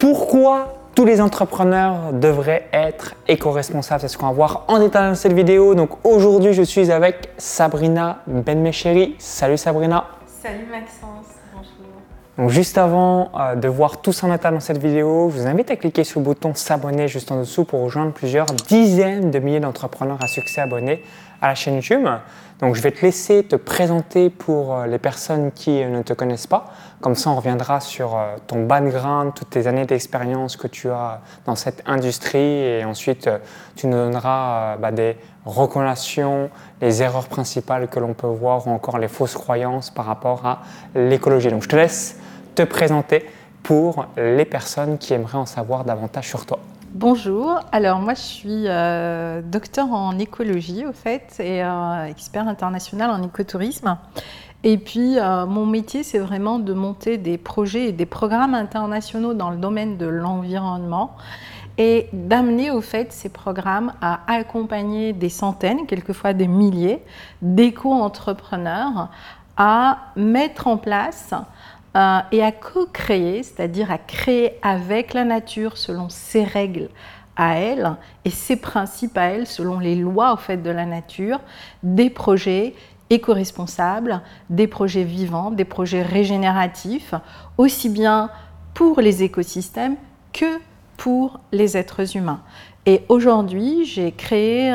Pourquoi tous les entrepreneurs devraient être éco-responsables? C'est ce qu'on va voir en détail dans cette vidéo. Donc aujourd'hui, je suis avec Sabrina Benmecheri. Salut Sabrina. Salut Maxence, bonjour. Donc juste avant euh, de voir tout ça en détail dans cette vidéo, je vous invite à cliquer sur le bouton s'abonner juste en dessous pour rejoindre plusieurs dizaines de milliers d'entrepreneurs à succès abonnés à la chaîne YouTube. Donc je vais te laisser te présenter pour euh, les personnes qui euh, ne te connaissent pas. Comme ça, on reviendra sur euh, ton background, toutes tes années d'expérience que tu as dans cette industrie et ensuite tu nous donneras bah, des recommandations, les erreurs principales que l'on peut voir ou encore les fausses croyances par rapport à l'écologie. Donc je te laisse te présenter pour les personnes qui aimeraient en savoir davantage sur toi. Bonjour, alors moi je suis euh, docteur en écologie au fait et euh, expert international en écotourisme. Et puis euh, mon métier c'est vraiment de monter des projets et des programmes internationaux dans le domaine de l'environnement et d'amener au fait ces programmes à accompagner des centaines, quelquefois des milliers d'éco-entrepreneurs à mettre en place euh, et à co-créer, c'est-à-dire à créer avec la nature selon ses règles à elle et ses principes à elle, selon les lois au fait de la nature, des projets éco-responsables, des projets vivants, des projets régénératifs, aussi bien pour les écosystèmes que pour les êtres humains. Et aujourd'hui, j'ai créé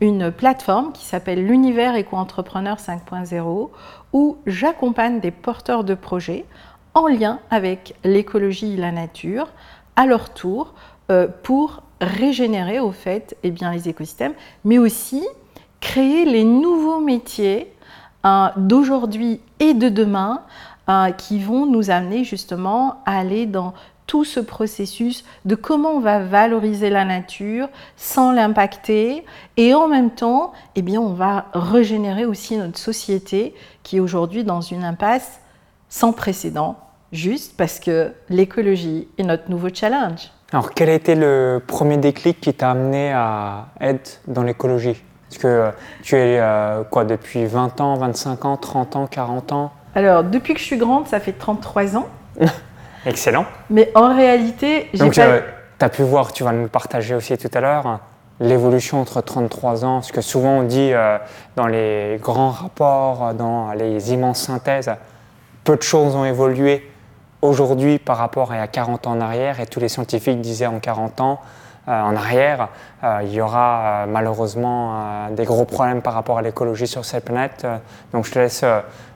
une plateforme qui s'appelle l'Univers Éco-entrepreneur 5.0 où j'accompagne des porteurs de projets en lien avec l'écologie et la nature à leur tour euh, pour régénérer au fait eh bien, les écosystèmes, mais aussi créer les nouveaux métiers euh, d'aujourd'hui et de demain euh, qui vont nous amener justement à aller dans tout ce processus de comment on va valoriser la nature sans l'impacter et en même temps, eh bien, on va régénérer aussi notre société qui est aujourd'hui dans une impasse sans précédent, juste parce que l'écologie est notre nouveau challenge. Alors, quel a été le premier déclic qui t'a amené à être dans l'écologie? Parce que euh, tu es euh, quoi depuis 20 ans, 25 ans, 30 ans, 40 ans? Alors, depuis que je suis grande, ça fait 33 ans. Excellent. Mais en réalité, j'ai Donc, tu as pu voir, tu vas nous partager aussi tout à l'heure, l'évolution entre 33 ans, ce que souvent on dit euh, dans les grands rapports, dans les immenses synthèses, peu de choses ont évolué aujourd'hui par rapport à il y a 40 ans en arrière, et tous les scientifiques disaient en 40 ans euh, en arrière, euh, il y aura malheureusement des gros problèmes par rapport à l'écologie sur cette planète. donc je te laisse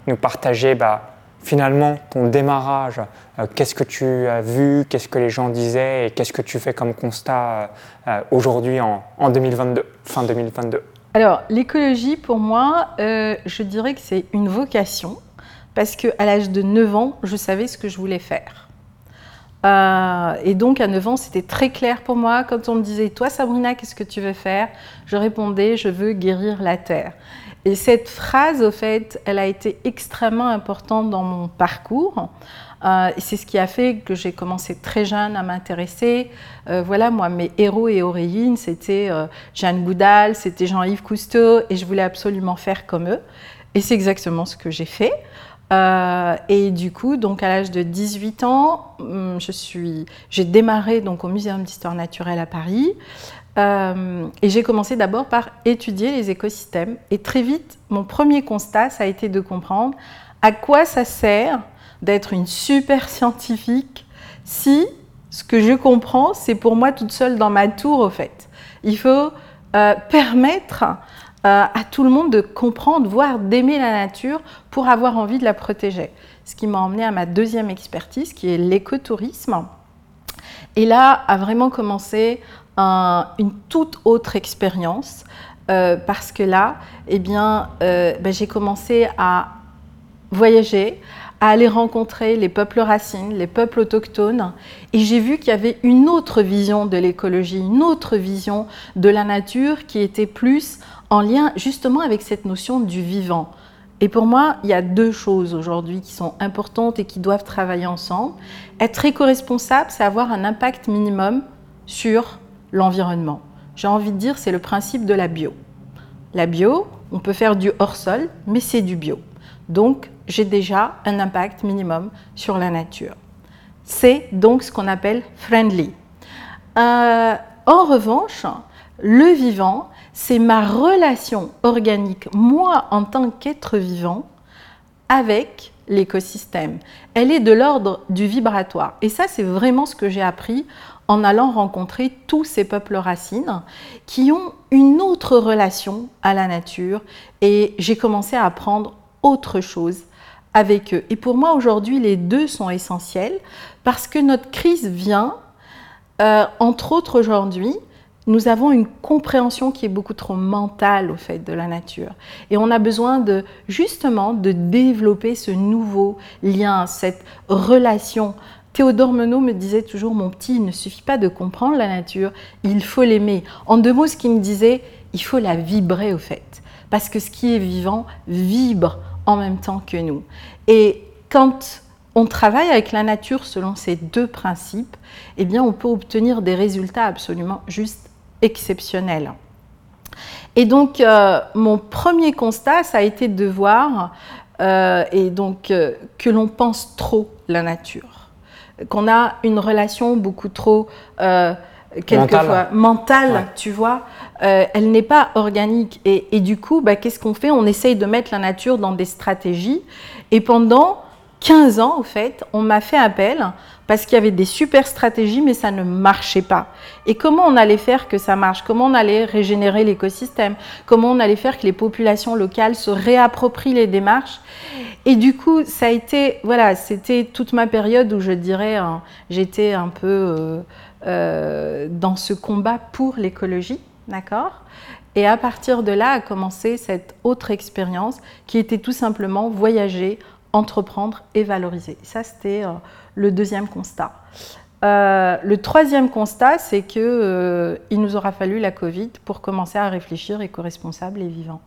nous partager bah, finalement ton démarrage, euh, qu'est-ce que tu as vu, qu'est-ce que les gens disaient et qu'est-ce que tu fais comme constat euh, euh, aujourd'hui en, 2022, fin 2022 Alors l'écologie pour moi, je dirais que c'est une vocation parce qu'à l'âge de 9 ans, je savais ce que je voulais faire. et donc à 9 ans, c'était très clair pour moi. Quand on me disait, toi Sabrina, qu'est-ce que tu veux faire? Je répondais, je veux guérir la Terre. Et cette phrase, au fait, elle a été extrêmement importante dans mon parcours. Euh, c'est ce qui a fait que j'ai commencé très jeune à m'intéresser. Euh, voilà, moi, mes héros et héroïnes, c'était euh, Jeanne Goudal, c'était Jean-Yves Cousteau, et je voulais absolument faire comme eux. Et c'est exactement ce que j'ai fait. et du coup, donc à l'âge de 18 ans, hum, j'ai démarré donc au Muséum d'histoire naturelle à Paris. Euh, et j'ai commencé d'abord par étudier les écosystèmes. Et très vite, mon premier constat, ça a été de comprendre à quoi ça sert d'être une super scientifique si ce que je comprends, c'est pour moi toute seule dans ma tour, au fait. Il faut euh, permettre euh, à tout le monde de comprendre, voire d'aimer la nature pour avoir envie de la protéger. Ce qui m'a emmené à ma deuxième expertise, qui est l'écotourisme. Et là a vraiment commencé une toute autre expérience euh, parce que là, eh bien, euh, ben, j'ai commencé à voyager, à aller rencontrer les peuples racines, les peuples autochtones, et j'ai vu qu'il y avait une autre vision de l'écologie, une autre vision de la nature qui était plus en lien justement avec cette notion du vivant. Et pour moi, il y a deux choses aujourd'hui qui sont importantes et qui doivent travailler ensemble. Être éco-responsable, c'est avoir un impact minimum sur l'environnement. J'ai envie de dire, c'est le principe de la bio. La bio, on peut faire du hors-sol, mais c'est du bio. Donc, j'ai déjà un impact minimum sur la nature. c'est donc ce qu'on appelle friendly. Euh, en revanche, le vivant, c'est ma relation organique, moi en tant qu'être vivant, avec l'écosystème. Elle est de l'ordre du vibratoire. Et ça, c'est vraiment ce que j'ai appris en allant rencontrer tous ces peuples racines qui ont une autre relation à la nature. Et j'ai commencé à apprendre autre chose avec eux. Et pour moi, aujourd'hui, les deux sont essentiels parce que notre crise vient, euh, entre autres aujourd'hui, nous avons une compréhension qui est beaucoup trop mentale au fait de la nature. Et on a besoin de justement de développer ce nouveau lien, cette relation. Théodore Menot me disait toujours, mon petit, il ne suffit pas de comprendre la nature, il faut l'aimer. En deux mots, ce qu'il me disait, il faut la vibrer au fait. Parce que ce qui est vivant vibre en même temps que nous. Et quand on travaille avec la nature selon ces deux principes, eh bien, on peut obtenir des résultats absolument juste exceptionnel. Et donc, euh, mon premier constat, ça a été de voir euh, et donc, euh, que l'on pense trop la nature, qu'on a une relation beaucoup trop, quelquefois, mentale, tu vois. elle n'est pas organique. Et, du coup, bah, qu'est-ce qu'on fait? On essaye de mettre la nature dans des stratégies. Et pendant 15 ans, au fait, on m'a fait appel parce qu'il y avait des super stratégies, mais ça ne marchait pas. Et comment on allait faire que ça marche? Comment on allait régénérer l'écosystème? Comment on allait faire que les populations locales se réapproprient les démarches? Et du coup, ça a été, voilà, c'était toute ma période où je dirais, hein, j'étais un peu euh, euh, dans ce combat pour l'écologie, d'accord? Et à partir de là a commencé cette autre expérience qui était tout simplement voyager entreprendre et valoriser. Ça, c'était euh, le deuxième constat. Euh, le troisième constat, c'est qu'il euh, nous aura fallu la Covid pour commencer à réfléchir éco-responsable et vivant.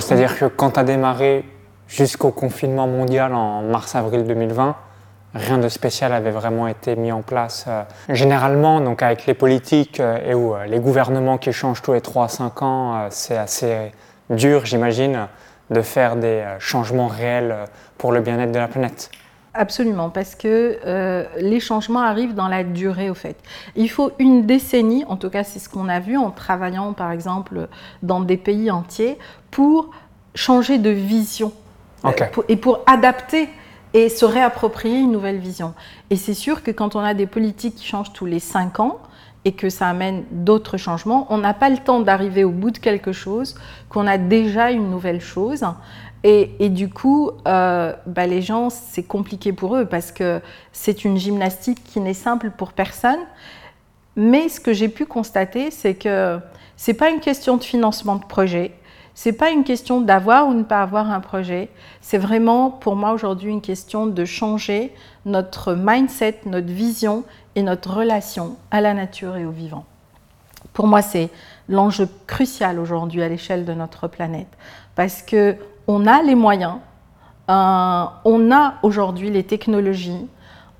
C'est-à-dire que quand tu as démarré jusqu'au confinement mondial en mars-avril 2020, rien de spécial avait vraiment été mis en place. généralement, donc avec les politiques et où les gouvernements qui changent tous les 3-5 ans, c'est assez dur, j'imagine, de faire des changements réels pour le bien-être de la planète. Absolument, parce que euh, les changements arrivent dans la durée, au fait. Il faut une décennie, en tout cas c'est ce qu'on a vu en travaillant par exemple dans des pays entiers, pour changer de vision euh, et pour adapter et se réapproprier une nouvelle vision. Et c'est sûr que quand on a des politiques qui changent tous les cinq ans, et que ça amène d'autres changements, on n'a pas le temps d'arriver au bout de quelque chose, qu'on a déjà une nouvelle chose. Et, du coup, euh, bah, les gens, c'est compliqué pour eux parce que c'est une gymnastique qui n'est simple pour personne. Mais ce que j'ai pu constater, c'est que c'est pas une question de financement de projet, c'est pas une question d'avoir ou ne pas avoir un projet. C'est vraiment pour moi aujourd'hui une question de changer notre mindset, notre vision et notre relation à la nature et au vivant. Pour moi, c'est l'enjeu crucial aujourd'hui à l'échelle de notre planète parce que on a les moyens, euh, on a aujourd'hui les technologies,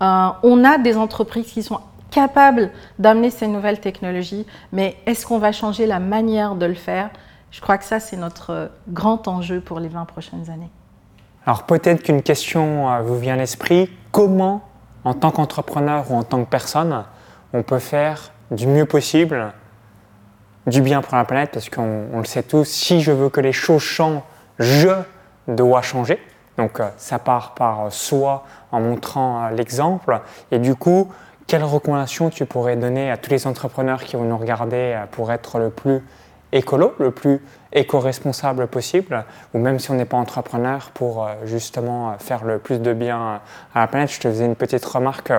euh, on a des entreprises qui sont capables d'amener ces nouvelles technologies, mais est-ce qu'on va changer la manière de le faire? Je crois que ça, c'est notre grand enjeu pour les 20 prochaines années. Alors peut-être qu'une question euh, vous vient à l'esprit, comment, en tant qu'entrepreneur ou en tant que personne, on peut faire du mieux possible du bien pour la planète, parce qu'on le sait tous, si je veux que les choses changent je dois changer. Donc euh, ça part par soi en montrant euh, l'exemple. Et du coup, quelles recommandations tu pourrais donner à tous les entrepreneurs qui vont nous regarder euh, pour être le plus écolo, le plus éco-responsable possible, ou même si on n'est pas entrepreneur, pour justement faire le plus de bien à la planète? Je te faisais une petite remarque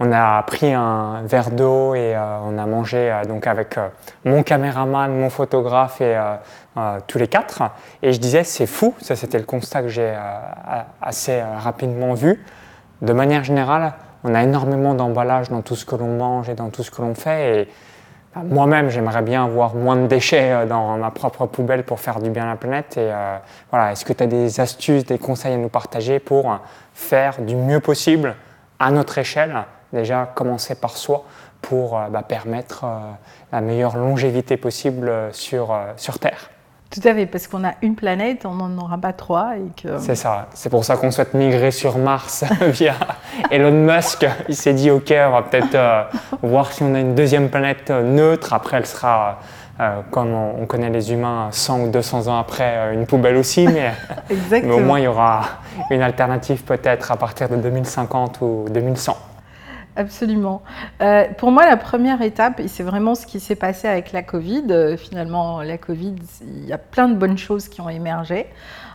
on a pris un verre d'eau et euh, on a mangé euh, donc avec euh, mon caméraman, mon photographe et tous les quatre. Et je disais, c'est fou, ça c'était le constat que j'ai assez rapidement vu. De manière générale, on a énormément d'emballage dans tout ce que l'on mange et dans tout ce que l'on fait. Et moi-même, j'aimerais bien avoir moins de déchets dans ma propre poubelle pour faire du bien à la planète. Et voilà, est-ce que tu as des astuces, des conseils à nous partager pour faire du mieux possible à notre échelle déjà commencer par soi pour euh, bah, permettre euh, la meilleure longévité possible sur, euh, sur Terre. Tout à fait, parce qu'on a une planète, on n'en aura pas trois. Que... C'est ça, c'est pour ça qu'on souhaite migrer sur Mars via Elon Musk. Il s'est dit, ok, on va peut-être euh, voir si on a une deuxième planète neutre. Après, elle sera, euh, comme on, connaît les humains, 100 ou 200 ans après, une poubelle aussi. Mais, mais au moins, il y aura une alternative peut-être à partir de 2050 ou 2100. Absolument. Euh, pour moi, la première étape, et c'est vraiment ce qui s'est passé avec la Covid, euh, finalement, la Covid, il y a plein de bonnes choses qui ont émergé.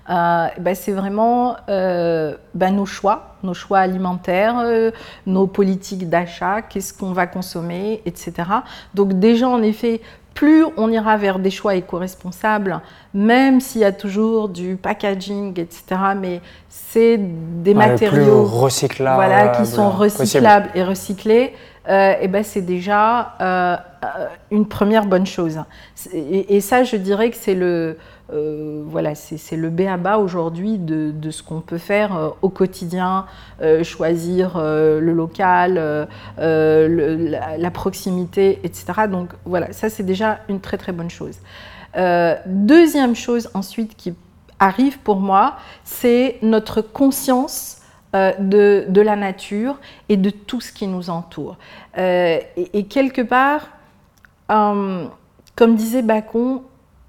Euh, ben, c'est vraiment ben, nos choix, nos choix alimentaires, nos politiques d'achat, qu'est-ce qu'on va consommer, etc. Donc déjà, en effet, plus on ira vers des choix éco-responsables, même s'il y a toujours du packaging, etc. Mais c'est des matériaux recyclables, voilà, qui sont recyclables et recyclés. Euh, et ben c'est déjà euh, une première bonne chose. Et, ça, je dirais que c'est le, euh, voilà, c'est le B à bas aujourd'hui de, ce qu'on peut faire au quotidien, choisir le local, la, proximité, etc. Donc voilà, ça c'est déjà une très très bonne chose. deuxième chose ensuite qui arrive pour moi, c'est notre conscience euh, de, la nature et de tout ce qui nous entoure. Euh, et, quelque part, euh, comme disait Bacon,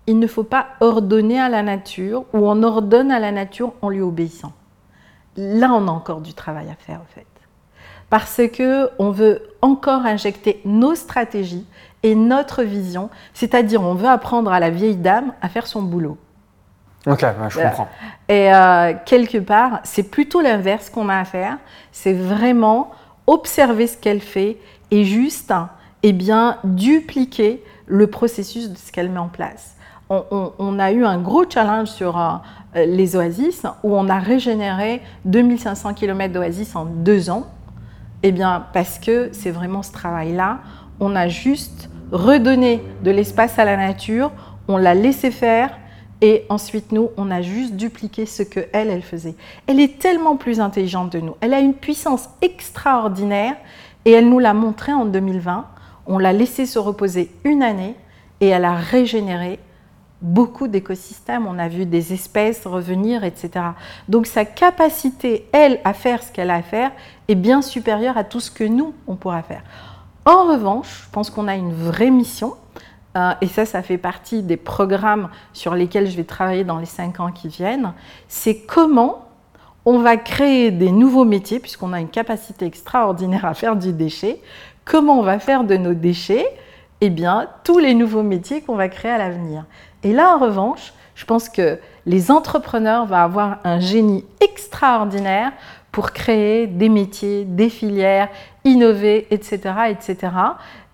il ne faut pas ordonner à la nature ou on ordonne à la nature en lui obéissant. Là, on a encore du travail à faire, en fait. Parce que on veut encore injecter nos stratégies et notre vision, c'est-à-dire on veut apprendre à la vieille dame à faire son boulot. Ok, je comprends. Et euh, quelque part, c'est plutôt l'inverse qu'on a à faire. C'est vraiment observer ce qu'elle fait et juste, eh bien, dupliquer le processus de ce qu'elle met en place. On, a eu un gros challenge sur euh, les oasis où on a régénéré 2500 km d'oasis en deux ans. Eh bien, parce que c'est vraiment ce travail-là. On a juste redonné de l'espace à la nature, on l'a laissé faire, et ensuite, nous, on a juste dupliqué ce que elle, elle faisait. Elle est tellement plus intelligente de nous. Elle a une puissance extraordinaire et elle nous l'a montré en 2020. On l'a laissé se reposer une année et elle a régénéré beaucoup d'écosystèmes. On a vu des espèces revenir, etc. Donc sa capacité, elle, à faire ce qu'elle a à faire est bien supérieure à tout ce que nous, on pourra faire. En revanche, je pense qu'on a une vraie mission euh, et ça, ça fait partie des programmes sur lesquels je vais travailler dans les cinq ans qui viennent, c'est comment on va créer des nouveaux métiers, puisqu'on a une capacité extraordinaire à faire du déchet, comment on va faire de nos déchets? Eh bien, tous les nouveaux métiers qu'on va créer à l'avenir. Et là, en revanche, je pense que les entrepreneurs vont avoir un génie extraordinaire pour créer des métiers, des filières, innover, etc., etc.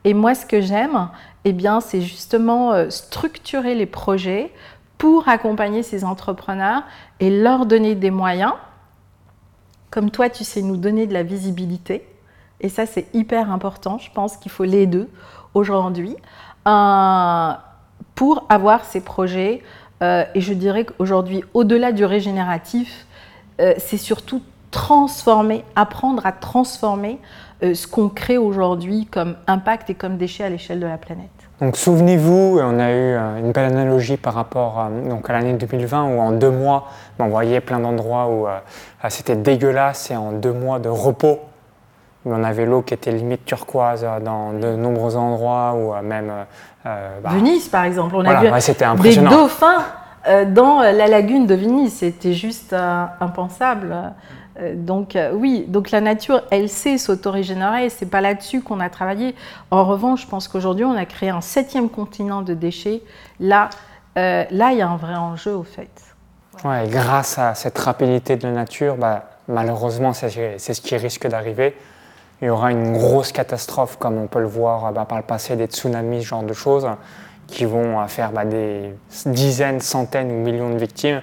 Et moi, ce que j'aime, eh bien, c'est justement euh, structurer les projets pour accompagner ces entrepreneurs et leur donner des moyens. Comme toi, tu sais nous donner de la visibilité. Et ça, c'est hyper important. Je pense qu'il faut les deux aujourd'hui euh, pour avoir ces projets. Euh, et je dirais qu'aujourd'hui, au-delà du régénératif, c'est surtout transformer, apprendre à transformer euh, ce qu'on crée aujourd'hui comme impact et comme déchet à l'échelle de la planète. Donc souvenez-vous, on a eu euh, une belle analogie par rapport donc à l'année 2020 où en deux mois, on voyait plein d'endroits où euh, c'était dégueulasse et en deux mois de repos, on avait l'eau qui était limite turquoise dans de nombreux endroits ou même... Bah, Venise par exemple, on a vu des dauphins dans la lagune de Venise, c'était juste impensable. Euh, donc euh, oui, donc la nature, elle sait s'autorégénérer, c'est pas là-dessus qu'on a travaillé. En revanche, je pense qu'aujourd'hui, on a créé un septième continent de déchets. Là, euh, là, il y a un vrai enjeu au fait. Ouais, grâce à cette rapidité de la nature, bah, malheureusement, c'est ce qui risque d'arriver. Il y aura une grosse catastrophe, comme on peut le voir bah, par le passé, des tsunamis, ce genre de choses, qui vont faire bah, des dizaines, centaines ou millions de victimes.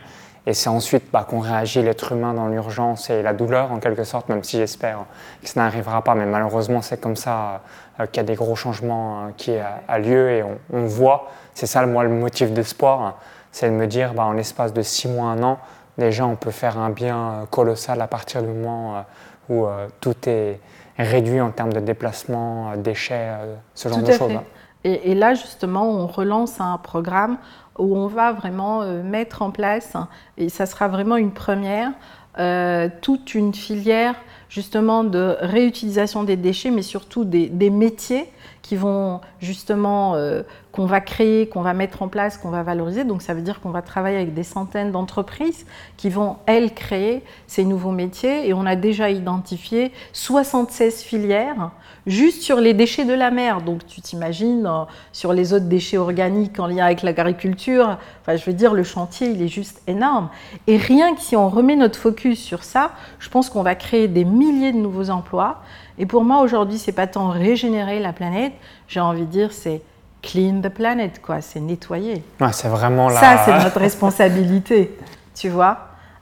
Et c'est ensuite bah, qu'on réagit l'être humain dans l'urgence et la douleur, en quelque sorte, même si j'espère que ça n'arrivera pas. Mais malheureusement, c'est comme ça euh, qu'il y a des gros changements euh, qui ont lieu et on, voit. C'est ça, moi, le motif d'espoir. c'est de me dire, en l'espace de six mois, un an, déjà, on peut faire un bien euh, colossal à partir du moment où tout est réduit en termes de déplacement, déchets, ce genre de choses. Hein. Et, là, justement, on relance un programme où on va vraiment euh, mettre en place, et ça sera vraiment une première, euh, toute une filière justement de réutilisation des déchets, mais surtout des, métiers qui vont justement euh, qu'on va créer, qu'on va mettre en place, qu'on va valoriser. Donc ça veut dire qu'on va travailler avec des centaines d'entreprises qui vont, elles, créer ces nouveaux métiers. Et on a déjà identifié 76 filières juste sur les déchets de la mer. Donc tu t'imagines euh, sur les autres déchets organiques en lien avec l'agriculture. Enfin, je veux dire, le chantier, il est juste énorme. Et rien que si on remet notre focus sur ça, je pense qu'on va créer des milliers de nouveaux emplois. Et pour moi, aujourd'hui, c'est pas tant régénérer la planète, j'ai envie de dire, c'est clean the planet, quoi. C'est nettoyer. c'est vraiment là. Ça, c'est notre responsabilité, tu vois.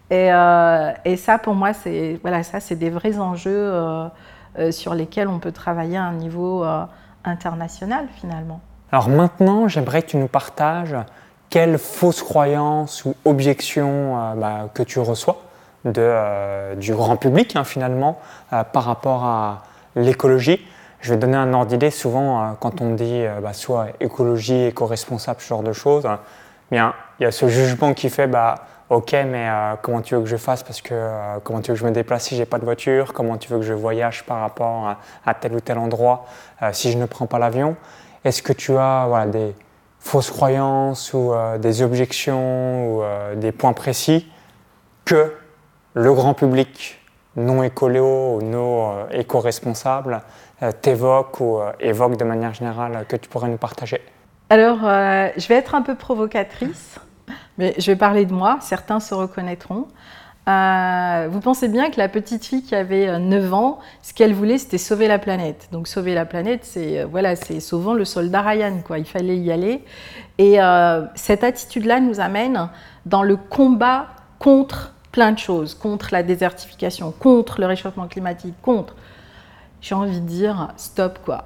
Et, euh, et, ça, pour moi, c'est voilà, ça, c'est des vrais enjeux euh, euh, sur lesquels on peut travailler à un niveau international, finalement. Alors maintenant, j'aimerais que tu nous partages quelles fausses croyances ou objections bah, que tu reçois de, du grand public, hein, finalement, par rapport à l'écologie. Je vais donner un ordre d'idée. Souvent, euh, quand on dit euh, bah, soit écologie, éco-responsable, ce genre de choses, bien, il y a ce jugement qui fait bah, Ok, mais euh, comment tu veux que je fasse Parce que comment tu veux que je me déplace si j'ai pas de voiture? Comment tu veux que je voyage par rapport à, tel ou tel endroit si je ne prends pas l'avion? Est-ce que tu as des fausses croyances ou des objections ou des points précis que le grand public non écolo ou non éco-responsable euh, t'évoque ou euh, évoque de manière générale que tu pourrais nous partager Alors, euh, je vais être un peu provocatrice, mais je vais parler de moi, certains se reconnaîtront. vous pensez bien que la petite fille qui avait 9 ans, ce qu'elle voulait, c'était sauver la planète. Donc sauver la planète, c'est voilà, c'est sauvant le soldat Ryan, quoi. Il fallait y aller. Et cette attitude-là nous amène dans le combat contre plein de choses, contre la désertification, contre le réchauffement climatique, contre j'ai envie de dire stop quoi.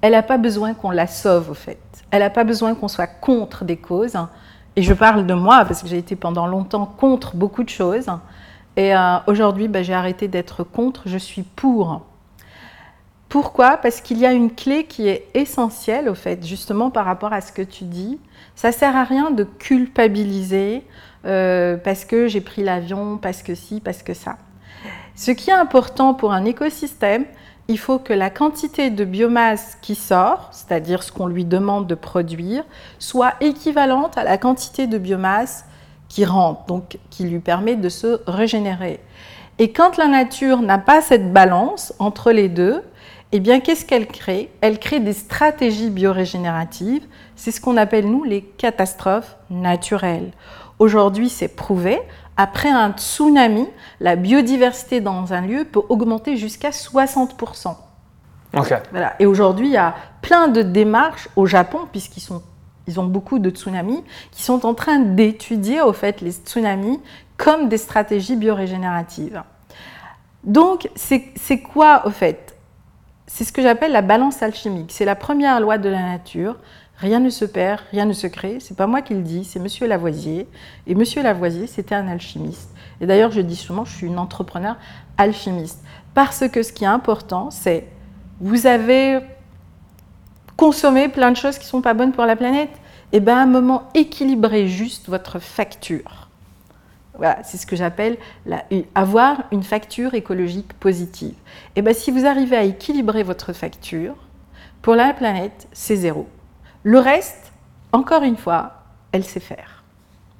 Elle n'a pas besoin qu'on la sauve au fait. Elle n'a pas besoin qu'on soit contre des causes. Et je parle de moi parce que j'ai été pendant longtemps contre beaucoup de choses. Et euh, aujourd'hui, bah, j'ai arrêté d'être contre, je suis pour. Pourquoi? Parce qu'il y a une clé qui est essentielle, au fait, justement par rapport à ce que tu dis. Ça sert à rien de culpabiliser euh, parce que j'ai pris l'avion, parce que si, parce que ça. Ce qui est important pour un écosystème, il faut que la quantité de biomasse qui sort, c'est-à-dire ce qu'on lui demande de produire, soit équivalente à la quantité de biomasse qui rentre, donc qui lui permet de se régénérer. Et quand la nature n'a pas cette balance entre les deux, eh bien, qu'est-ce qu'elle crée? Elle crée des stratégies biorégénératives. C'est ce qu'on appelle, nous, les catastrophes naturelles. Aujourd'hui, c'est prouvé. Après un tsunami, la biodiversité dans un lieu peut augmenter jusqu'à 60%. Voilà. Et aujourd'hui, il y a plein de démarches au Japon, puisqu'ils sont, ils ont beaucoup de tsunamis, qui sont en train d'étudier au fait les tsunamis comme des stratégies biorégénératives. Donc, c'est quoi au fait? C'est ce que j'appelle la balance alchimique. C'est la première loi de la nature. Rien ne se perd, rien ne se crée. C'est pas moi qui le dis, c'est Monsieur Lavoisier. Et Monsieur Lavoisier, c'était un alchimiste. Et d'ailleurs, je dis souvent, je suis une entrepreneur alchimiste. Parce que ce qui est important, c'est vous avez consommé plein de choses qui ne sont pas bonnes pour la planète. Et eh bien, à un moment, équilibrez juste votre facture. Voilà, c'est ce que j'appelle avoir une facture écologique positive. Et eh bien, si vous arrivez à équilibrer votre facture, pour la planète, c'est zéro. Le reste, encore une fois, elle sait faire.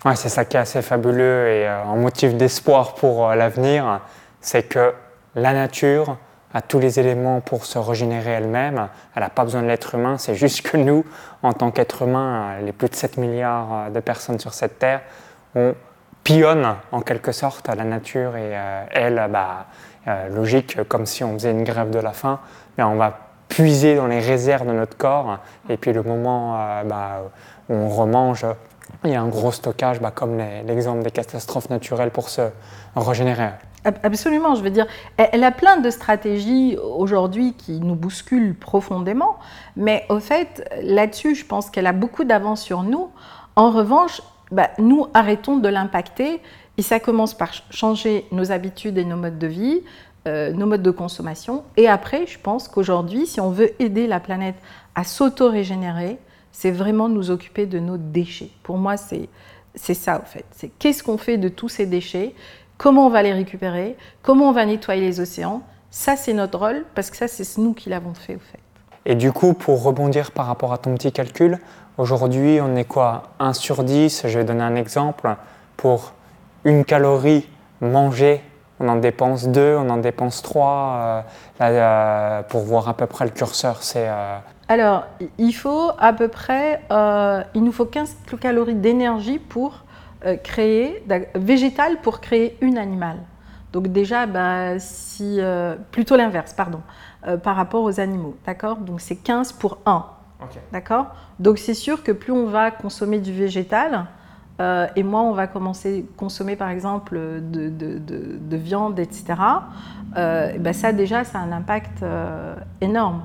Ouais, c'est ça qui est assez fabuleux et euh, un motif d'espoir pour euh, l'avenir, c'est que la nature a tous les éléments pour se régénérer elle-même. Elle n'a pas besoin de l'être humain, c'est juste que nous, en tant qu'être humain, euh, les plus de 7 milliards de personnes sur cette Terre, on pionne en quelque sorte la nature et elle, bah, logique, comme si on faisait une grève de la faim, mais on va puiser dans les réserves de notre corps. Et puis le moment euh, bah, où on remange, il y a un gros stockage, bah, comme l'exemple des catastrophes naturelles pour se régénérer. Absolument, je veux dire, elle a plein de stratégies aujourd'hui qui nous bousculent profondément, mais au fait, là-dessus, je pense qu'elle a beaucoup d'avance sur nous. En revanche, bah, nous arrêtons de l'impacter et ça commence par changer nos habitudes et nos modes de vie, nos modes de consommation. Et après, je pense qu'aujourd'hui, si on veut aider la planète à s'auto-régénérer, c'est vraiment nous occuper de nos déchets. Pour moi, c'est ça, en fait. C'est qu'est-ce qu'on fait de tous ces déchets, comment on va les récupérer, comment on va nettoyer les océans? Ça, c'est notre rôle, parce que ça, c'est nous qui l'avons fait, au fait. Et du coup, pour rebondir par rapport à ton petit calcul, aujourd'hui, on est quoi? 1 sur 10, je vais donner un exemple. Pour une calorie mangée, on en dépense 2, on en dépense 3. Euh, euh, pour voir à peu près le curseur, c'est euh, alors, il faut à peu près, euh, il nous faut 15 calories d'énergie pour euh, créer, végétal pour créer une animal. Donc déjà, bah, si, euh, plutôt l'inverse, pardon, par rapport aux animaux, d'accord? Donc c'est 15 pour 1, d'accord? Donc c'est sûr que plus on va consommer du végétal, et moins on va commencer à consommer par exemple de, viande, etc., bah, ça déjà, ça a un impact énorme.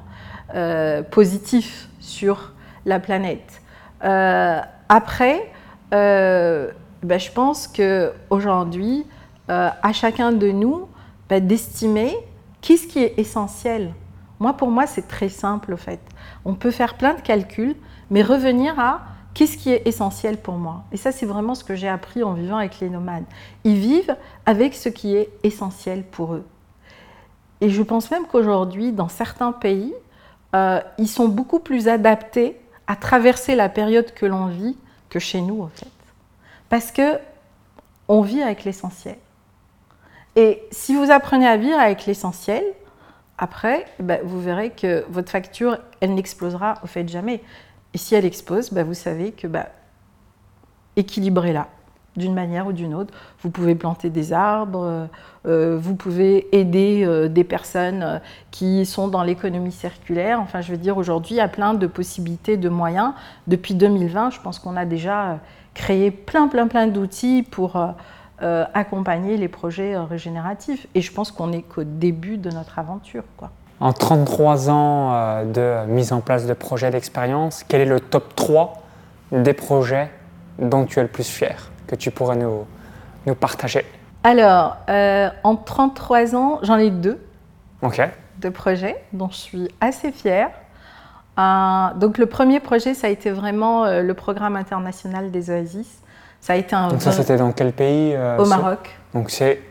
Euh, positif sur la planète. Euh, après, euh, ben, je pense qu'aujourd'hui, à chacun de nous ben, d'estimer qu'est-ce qui est essentiel. Moi, pour moi, c'est très simple, au fait. On peut faire plein de calculs, mais revenir à qu'est-ce qui est essentiel pour moi? Et ça, c'est vraiment ce que j'ai appris en vivant avec les nomades. Ils vivent avec ce qui est essentiel pour eux. Et je pense même qu'aujourd'hui, dans certains pays, euh, ils sont beaucoup plus adaptés à traverser la période que l'on vit que chez nous, en fait. Parce que on vit avec l'essentiel. Et si vous apprenez à vivre avec l'essentiel, après, ben, vous verrez que votre facture, elle n'explosera au fait jamais. Et si elle explose, ben, vous savez que ben, équilibrez-la d'une manière ou d'une autre. Vous pouvez planter des arbres, euh, euh, vous pouvez aider euh, des personnes qui sont dans l'économie circulaire. Enfin, je veux dire, aujourd'hui, il y a plein de possibilités, de moyens. Depuis 2020, je pense qu'on a déjà créé plein, plein, plein d'outils pour accompagner les projets régénératifs. Et je pense qu'on n'est qu'au début de notre aventure. Quoi. En 33 ans de mise en place de projets d'expérience, quel est le top 3 des projets dont tu es le plus fier que tu pourrais nous, nous partager? Alors, euh, en 33 ans, j'en ai deux. Ok. Deux projets dont je suis assez fière. Euh, donc, le premier projet, ça a été vraiment euh, le programme international des oasis. Ça a été un. Donc, ça, c'était dans quel pays Au Maroc. Donc, c'est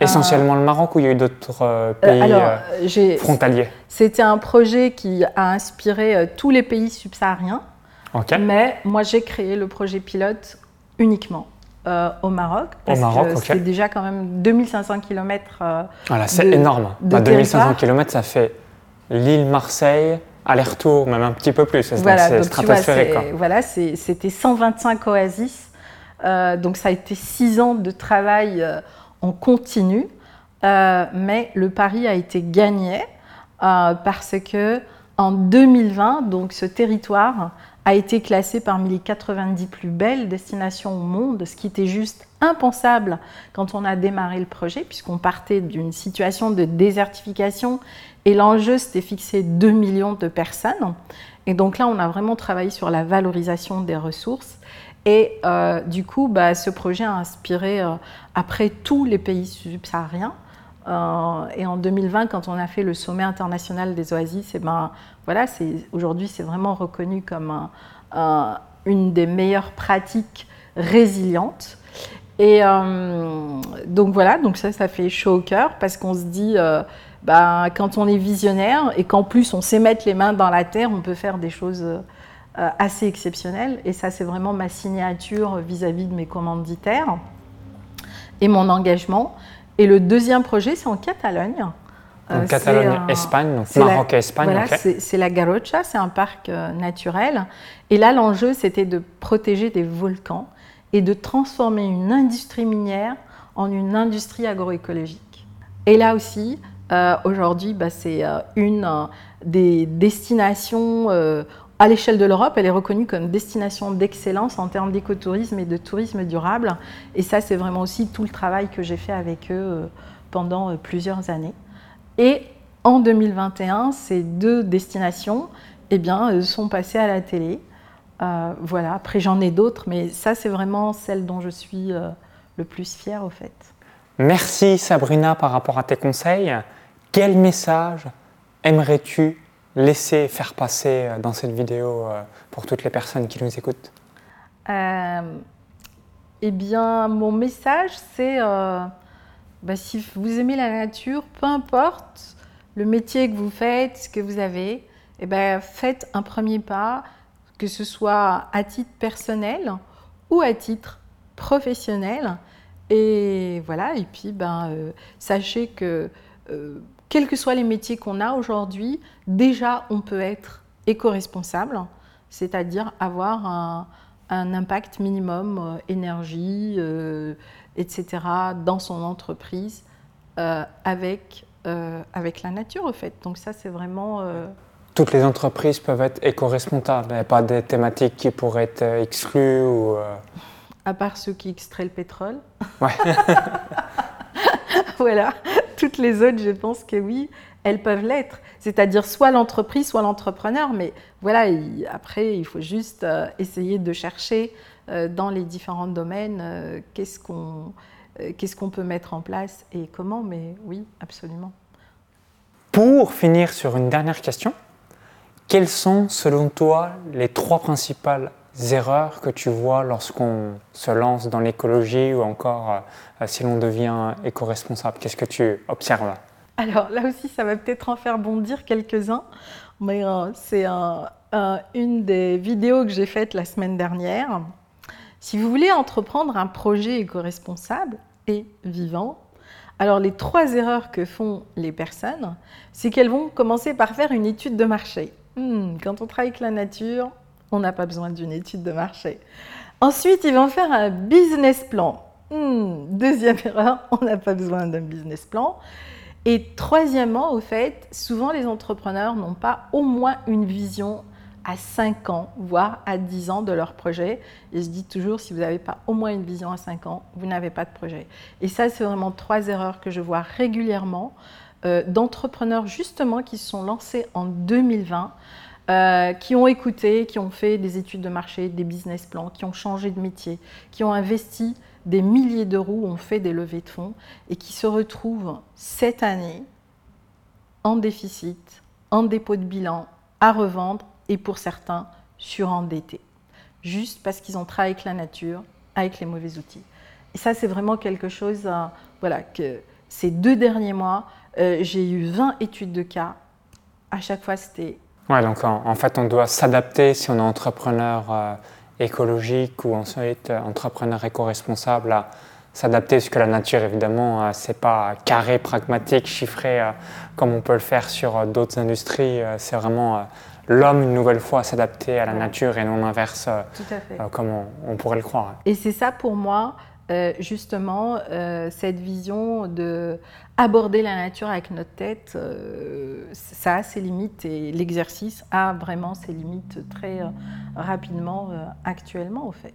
essentiellement le Maroc ou il y a eu d'autres pays frontaliers C'était un projet qui a inspiré tous les pays subsahariens. Mais moi, j'ai créé le projet pilote uniquement. Euh, au Maroc. Parce Maroc, que c'est déjà quand même 2500 km. Euh, voilà, c'est énorme. 2500 km, ça fait l'île Marseille, aller-retour, même un petit peu plus. Voilà, c'est stratosphérique. voilà, c'était 125 oasis. Euh, donc ça a été six ans de travail en continu. mais le pari a été gagné parce que en 2020, donc ce territoire a été classé parmi les 90 plus belles destinations au monde, ce qui était juste impensable quand on a démarré le projet, puisqu'on partait d'une situation de désertification et l'enjeu c'était fixé 2 millions de personnes. Et donc là, on a vraiment travaillé sur la valorisation des ressources. Et euh, du coup, bah, ce projet a inspiré euh, après tous les pays subsahariens. Euh, et en 2020, quand on a fait le sommet international des oasis, eh ben, voilà, aujourd'hui, c'est vraiment reconnu comme une des meilleures pratiques résilientes. Et donc voilà, donc ça, ça fait chaud au cœur parce qu'on se dit, bah, quand on est visionnaire et qu'en plus on sait mettre les mains dans la terre, on peut faire des choses assez exceptionnelles. Et ça, c'est vraiment ma signature vis à -vis de mes commanditaires et mon engagement. Et le deuxième projet, c'est en Catalogne. Euh, Catalogne, Espagne, donc Maroc et Espagne. Voilà, c'est la Garrocha, c'est un parc euh, naturel. Et là, l'enjeu, c'était de protéger des volcans et de transformer une industrie minière en une industrie agroécologique. Et là aussi, euh, aujourd'hui, bah, c'est une des destinations à l'échelle de l'Europe, elle est reconnue comme destination d'excellence en termes d'écotourisme et de tourisme durable. Et ça, c'est vraiment aussi tout le travail que j'ai fait avec eux euh, pendant euh, plusieurs années. Et en 2021, ces deux destinations eh bien, euh, sont passées à la télé. voilà, après j'en ai d'autres, mais ça, c'est vraiment celle dont je suis le plus fière au fait. Merci Sabrina par rapport à tes conseils. Quel message aimerais-tu laisser faire passer dans cette vidéo pour toutes les personnes qui nous écoutent? Eh bien, mon message, c'est bah, si vous aimez la nature, peu importe le métier que vous faites, ce que vous avez, eh ben, faites un premier pas, que ce soit à titre personnel ou à titre professionnel. Et voilà, et puis ben, euh, sachez que euh, quels que soient les métiers qu'on a aujourd'hui, déjà on peut être éco-responsable, c'est-à-dire avoir un, impact minimum euh, énergie, etc., dans son entreprise avec euh, avec la nature, au fait. Donc ça, c'est vraiment... Euh, Toutes les entreprises peuvent être éco-responsables. Il n'y a pas des thématiques qui pourraient être euh, exclues ou... À part ceux qui extraient le pétrole. Ouais. voilà. Toutes les autres, je pense que oui, elles peuvent l'être. C'est-à-dire soit l'entreprise, soit l'entrepreneur. Mais voilà, après, il faut juste essayer de chercher dans les différents domaines qu'est-ce qu'on euh, qu'est-ce qu'on peut mettre en place et comment, mais oui, absolument. Pour finir sur une dernière question, quelles sont selon toi les trois principales erreurs que tu vois lorsqu'on se lance dans l'écologie ou encore euh, si l'on devient éco-responsable? Qu'est-ce que tu observes? Alors là aussi, ça va peut-être en faire bondir quelques-uns, mais euh, c'est une des vidéos que j'ai faites la semaine dernière. Si vous voulez entreprendre un projet éco-responsable, vivant. Alors les trois erreurs que font les personnes, c'est qu'elles vont commencer par faire une étude de marché. Hmm, quand on travaille avec la nature, on n'a pas besoin d'une étude de marché. Ensuite, ils vont faire un business plan. Hmm, deuxième erreur, on n'a pas besoin d'un business plan. Et troisièmement, au fait, souvent les entrepreneurs n'ont pas au moins une vision à 5 ans, voire à 10 ans de leur projet. Et je dis toujours, si vous n'avez pas au moins une vision à 5 ans, vous n'avez pas de projet. Et ça, c'est vraiment trois erreurs que je vois régulièrement euh, d'entrepreneurs justement qui se sont lancés en 2020. Euh, qui ont écouté, qui ont fait des études de marché, des business plans, qui ont changé de métier, qui ont investi des milliers d'euros, ont fait des levées de fonds et qui se retrouvent cette année en déficit, en dépôt de bilan, à revendre et pour certains surendettés, juste parce qu'ils ont travaillé avec la nature, avec les mauvais outils. Et ça, c'est vraiment quelque chose, euh, voilà, que ces deux derniers mois, euh, j'ai eu 20 études de cas. À chaque fois, c'était... Ouais, donc en, fait, on doit s'adapter si on est entrepreneur euh, écologique ou ensuite entrepreneur éco-responsable à s'adapter, parce que la nature, évidemment, c'est pas carré, pragmatique, chiffré, comme on peut le faire sur d'autres industries. c'est vraiment l'homme, une nouvelle fois, s'adapter à la nature et non l'inverse, euh, euh, comme on, pourrait le croire. Et c'est ça pour moi, euh, justement, cette vision de aborder la nature avec notre tête, ça a ses limites et l'exercice a vraiment ses limites très rapidement actuellement, au fait.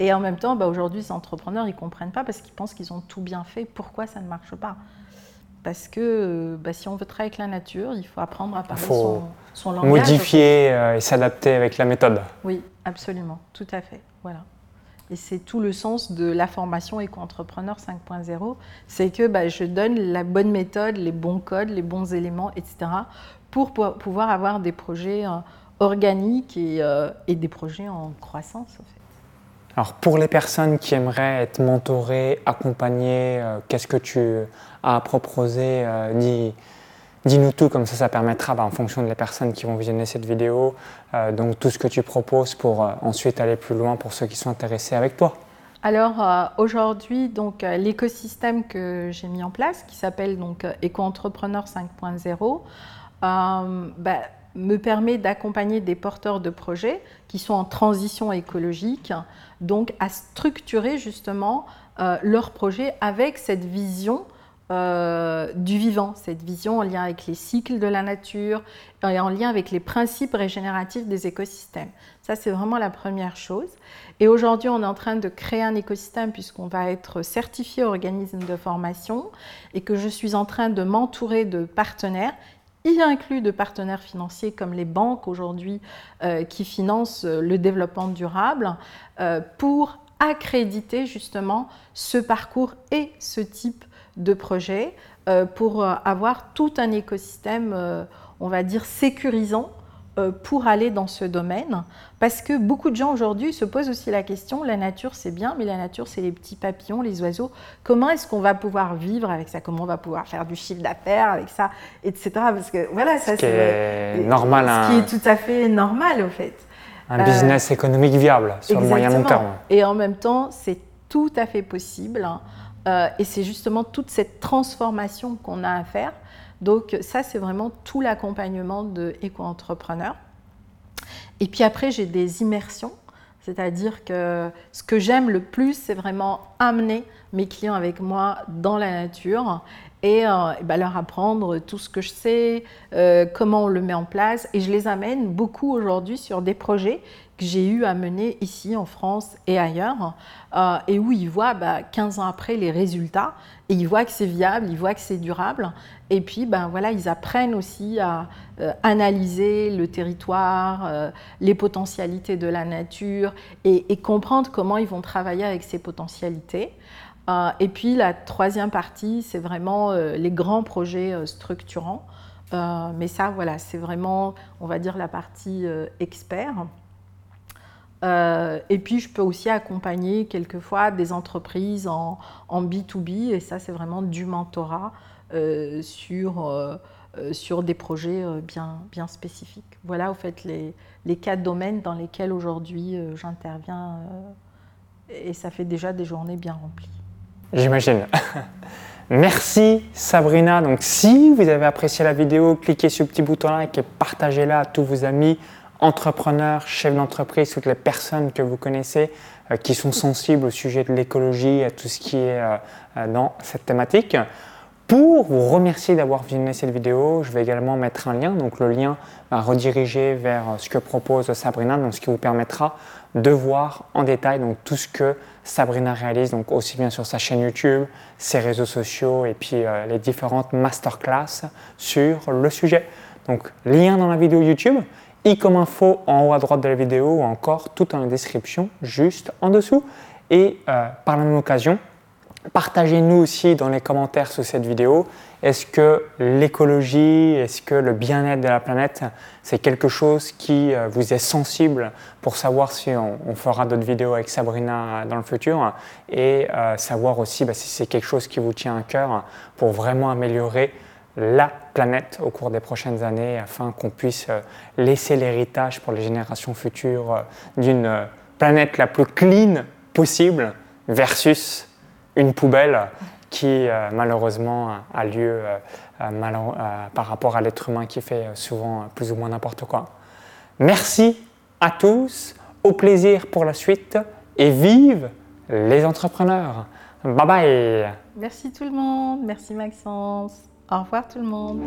Et en même temps, bah, aujourd'hui, les entrepreneurs, ils ne comprennent pas parce qu'ils pensent qu'ils ont tout bien fait. Pourquoi ça ne marche pas? Parce que euh, bah, si on veut travailler avec la nature, il faut apprendre à parler son, son, langage. Modifier euh, et s'adapter avec la méthode. Oui, absolument, tout à fait. Voilà. Et c'est tout le sens de la formation éco-entrepreneur 5.0, c'est que bah, je donne la bonne méthode, les bons codes, les bons éléments, etc., pour pouvoir avoir des projets euh, organiques et, et, des projets en croissance. Alors pour les personnes qui aimeraient être mentorées, accompagnées, euh, qu'est-ce que tu as à proposer euh, Dis-nous tout, comme ça, ça permettra, bah, en fonction des personnes qui vont visionner cette vidéo, euh, donc tout ce que tu proposes pour ensuite aller plus loin pour ceux qui sont intéressés avec toi. Alors aujourd'hui, donc l'écosystème que j'ai mis en place, qui s'appelle donc Éco-entrepreneur 5.0, bah, me permet d'accompagner des porteurs de projets qui sont en transition écologique, donc à structurer justement euh, leur projet avec cette vision euh, du vivant, cette vision en lien avec les cycles de la nature et en lien avec les principes régénératifs des écosystèmes. Ça, c'est vraiment la première chose. Et aujourd'hui, on est en train de créer un écosystème puisqu'on va être certifié organisme de formation et que je suis en train de m'entourer de partenaires y inclut de partenaires financiers comme les banques aujourd'hui euh, qui financent le développement durable euh, pour accréditer justement ce parcours et ce type de projets pour avoir tout un écosystème, on va dire, sécurisant pour aller dans ce domaine. Parce que beaucoup de gens aujourd'hui se posent aussi la question, la nature c'est bien, mais la nature c'est les petits papillons, les oiseaux. Comment est-ce qu'on va pouvoir vivre avec ça? Comment on va pouvoir faire du chiffre d'affaires avec ça, etc. Parce que voilà, ça c'est normal. Ce qui est tout à fait normal au fait. Un business économique viable sur le moyen long terme. Et en même temps, c'est tout à fait possible. Euh, et c'est justement toute cette transformation qu'on a à faire. Donc ça, c'est vraiment tout l'accompagnement de éco-entrepreneurs. Et puis après, j'ai des immersions. C'est-à-dire que ce que j'aime le plus, c'est vraiment amener mes clients avec moi dans la nature et, euh, ben, leur apprendre tout ce que je sais, euh, comment on le met en place. Et je les amène beaucoup aujourd'hui sur des projets que j'ai eu à mener ici en France et ailleurs, euh, et où ils voient 15 bah, ans après les résultats, et ils voient que c'est viable, ils voient que c'est durable, et puis ben, voilà, ils apprennent aussi à euh, analyser le territoire, euh, les potentialités de la nature, et, et, comprendre comment ils vont travailler avec ces potentialités. et puis la troisième partie, c'est vraiment les grands projets structurants. mais ça, voilà, c'est vraiment, on va dire, la partie expert. Euh, et puis, je peux aussi accompagner quelquefois des entreprises en, B2B, et ça, c'est vraiment du mentorat euh, sur, euh, sur des projets bien, bien spécifiques. Voilà, au fait, les, les quatre domaines dans lesquels aujourd'hui j'interviens, et ça fait déjà des journées bien remplies. J'imagine. Merci Sabrina. Donc si vous avez apprécié la vidéo, cliquez sur le petit bouton like et partagez-la à tous vos amis entrepreneurs, chefs d'entreprise, toutes les personnes que vous connaissez euh, qui sont sensibles au sujet de l'écologie, à tout ce qui est euh, euh, dans cette thématique. Pour vous remercier d'avoir visionné cette vidéo, je vais également mettre un lien. Donc le lien va rediriger vers ce que propose Sabrina, donc ce qui vous permettra de voir en détail donc, tout ce que Sabrina réalise, donc aussi bien sur sa chaîne YouTube, ses réseaux sociaux et puis les différentes masterclass sur le sujet. Donc lien dans la vidéo YouTube i comme info en haut à droite de la vidéo ou encore tout la description juste en dessous. Et euh, par la même occasion, partagez-nous aussi dans les commentaires sous cette vidéo. Est-ce que l'écologie, est-ce que le bien-être de la planète, c'est quelque chose qui euh, vous est sensible pour savoir si on, fera d'autres vidéos avec Sabrina dans le futur et euh, savoir aussi bah, si c'est quelque chose qui vous tient à cœur pour vraiment améliorer la planète au cours des prochaines années afin qu'on puisse euh, laisser l'héritage pour les générations futures euh, d'une euh, planète la plus clean possible versus une poubelle qui malheureusement a lieu par rapport à l'être humain qui fait souvent plus ou moins n'importe quoi. Merci à tous, au plaisir pour la suite et vive les entrepreneurs. Bye bye Merci tout le monde, merci Maxence. Au revoir tout le monde.